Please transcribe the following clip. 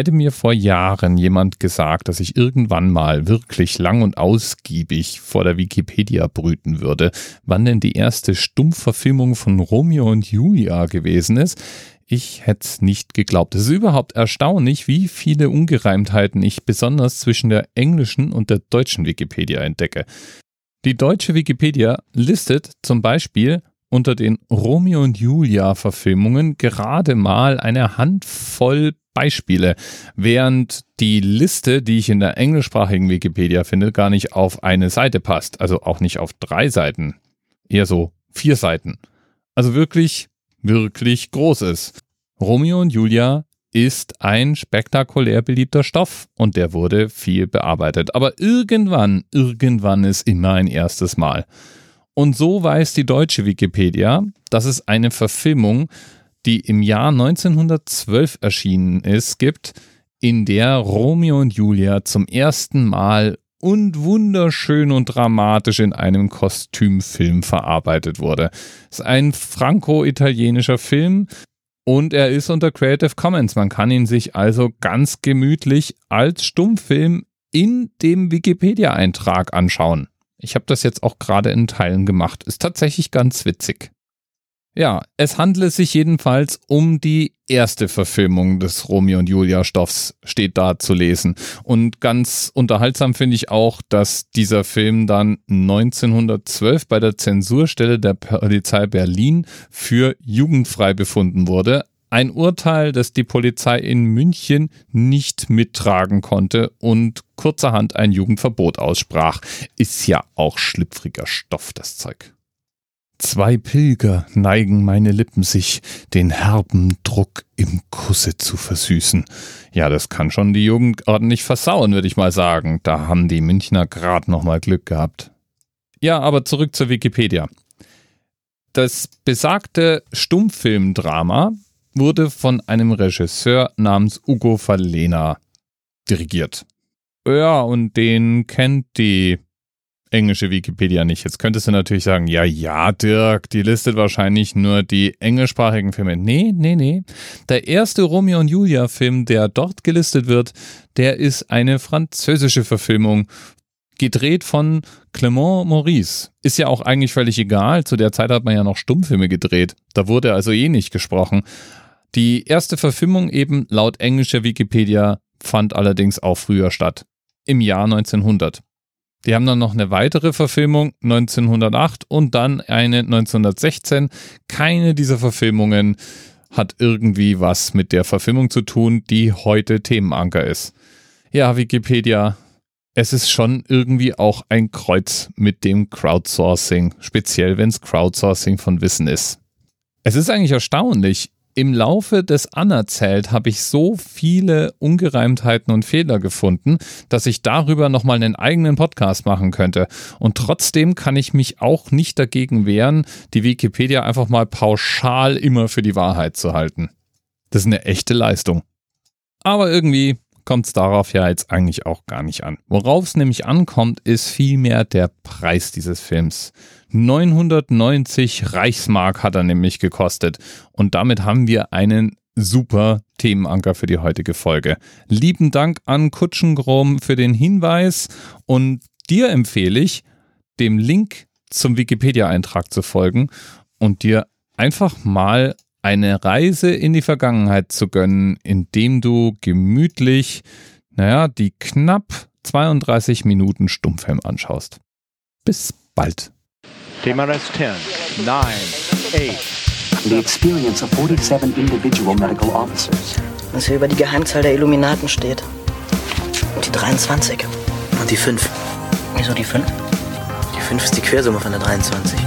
Hätte mir vor Jahren jemand gesagt, dass ich irgendwann mal wirklich lang und ausgiebig vor der Wikipedia brüten würde, wann denn die erste Stummverfilmung von Romeo und Julia gewesen ist, ich hätte es nicht geglaubt. Es ist überhaupt erstaunlich, wie viele Ungereimtheiten ich besonders zwischen der englischen und der deutschen Wikipedia entdecke. Die deutsche Wikipedia listet zum Beispiel unter den Romeo und Julia Verfilmungen gerade mal eine Handvoll Beispiele, während die Liste, die ich in der englischsprachigen Wikipedia finde, gar nicht auf eine Seite passt, also auch nicht auf drei Seiten, eher so vier Seiten. Also wirklich, wirklich groß ist. Romeo und Julia ist ein spektakulär beliebter Stoff und der wurde viel bearbeitet. Aber irgendwann, irgendwann ist immer ein erstes Mal. Und so weiß die deutsche Wikipedia, dass es eine Verfilmung, die im Jahr 1912 erschienen ist, gibt, in der Romeo und Julia zum ersten Mal und wunderschön und dramatisch in einem Kostümfilm verarbeitet wurde. Es ist ein franco-italienischer Film und er ist unter Creative Commons. Man kann ihn sich also ganz gemütlich als Stummfilm in dem Wikipedia-Eintrag anschauen. Ich habe das jetzt auch gerade in Teilen gemacht. Ist tatsächlich ganz witzig. Ja, es handelt sich jedenfalls um die erste Verfilmung des Romeo und Julia Stoffs, steht da zu lesen. Und ganz unterhaltsam finde ich auch, dass dieser Film dann 1912 bei der Zensurstelle der Polizei Berlin für jugendfrei befunden wurde. Ein Urteil, das die Polizei in München nicht mittragen konnte und kurzerhand ein Jugendverbot aussprach. Ist ja auch schlüpfriger Stoff, das Zeug. Zwei Pilger neigen meine Lippen sich, den herben Druck im Kusse zu versüßen. Ja, das kann schon die Jugend ordentlich versauen, würde ich mal sagen. Da haben die Münchner grad noch mal Glück gehabt. Ja, aber zurück zur Wikipedia. Das besagte Stummfilmdrama wurde von einem Regisseur namens Ugo Falena dirigiert. Ja, und den kennt die englische Wikipedia nicht. Jetzt könntest du natürlich sagen, ja, ja, Dirk, die listet wahrscheinlich nur die englischsprachigen Filme. Nee, nee, nee. Der erste Romeo und Julia Film, der dort gelistet wird, der ist eine französische Verfilmung gedreht von Clement Maurice. Ist ja auch eigentlich völlig egal. Zu der Zeit hat man ja noch Stummfilme gedreht. Da wurde also eh nicht gesprochen. Die erste Verfilmung eben laut englischer Wikipedia fand allerdings auch früher statt. Im Jahr 1900. Die haben dann noch eine weitere Verfilmung 1908 und dann eine 1916. Keine dieser Verfilmungen hat irgendwie was mit der Verfilmung zu tun, die heute Themenanker ist. Ja, Wikipedia, es ist schon irgendwie auch ein Kreuz mit dem Crowdsourcing, speziell wenn es Crowdsourcing von Wissen ist. Es ist eigentlich erstaunlich, im Laufe des Anerzählt habe ich so viele Ungereimtheiten und Fehler gefunden, dass ich darüber nochmal einen eigenen Podcast machen könnte. Und trotzdem kann ich mich auch nicht dagegen wehren, die Wikipedia einfach mal pauschal immer für die Wahrheit zu halten. Das ist eine echte Leistung. Aber irgendwie kommt es darauf ja jetzt eigentlich auch gar nicht an. Worauf es nämlich ankommt, ist vielmehr der Preis dieses Films. 990 Reichsmark hat er nämlich gekostet. Und damit haben wir einen super Themenanker für die heutige Folge. Lieben Dank an Kutschengrom für den Hinweis und dir empfehle ich, dem Link zum Wikipedia-Eintrag zu folgen und dir einfach mal eine Reise in die Vergangenheit zu gönnen, indem du gemütlich, naja, die knapp 32 Minuten Stummfilm anschaust. Bis bald. TMRS 10, 9, 8. The experience of 47 individual medical officers. Was hier über die Geheimzahl der Illuminaten steht. Und die 23. Und die 5. Wieso die 5? Die 5 ist die Quersumme von der 23.